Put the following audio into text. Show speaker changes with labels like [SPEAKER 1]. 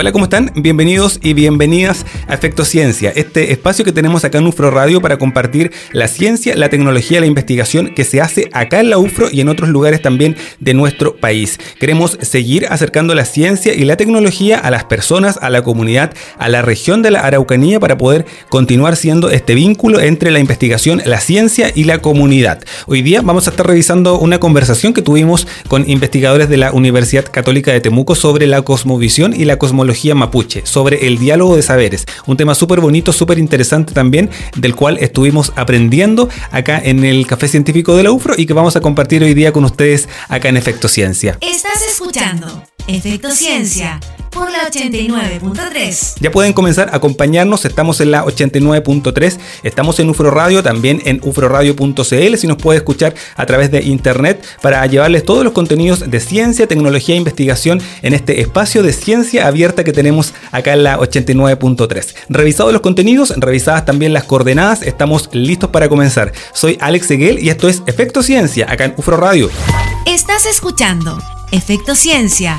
[SPEAKER 1] Hola, ¿cómo están? Bienvenidos y bienvenidas a Efecto Ciencia, este espacio que tenemos acá en UFRO Radio para compartir la ciencia, la tecnología, la investigación que se hace acá en la UFRO y en otros lugares también de nuestro país. Queremos seguir acercando la ciencia y la tecnología a las personas, a la comunidad, a la región de la Araucanía para poder continuar siendo este vínculo entre la investigación, la ciencia y la comunidad. Hoy día vamos a estar revisando una conversación que tuvimos con investigadores de la Universidad Católica de Temuco sobre la cosmovisión y la cosmología mapuche, sobre el diálogo de saberes. Un tema súper bonito, súper interesante también, del cual estuvimos aprendiendo acá en el Café Científico de la UFRO y que vamos a compartir hoy día con ustedes acá en Efecto Ciencia.
[SPEAKER 2] Estás escuchando Efecto Ciencia por la 89.3.
[SPEAKER 1] Ya pueden comenzar a acompañarnos, estamos en la 89.3, estamos en UFRO Radio, también en ufroradio.cl, si nos puede escuchar a través de internet para llevarles todos los contenidos de ciencia, tecnología e investigación en este espacio de ciencia abierta que tenemos acá en la 89.3. Revisados los contenidos, revisadas también las coordenadas, estamos listos para comenzar. Soy Alex Seguel y esto es Efecto Ciencia acá en UFRO Radio.
[SPEAKER 2] Estás escuchando Efecto Ciencia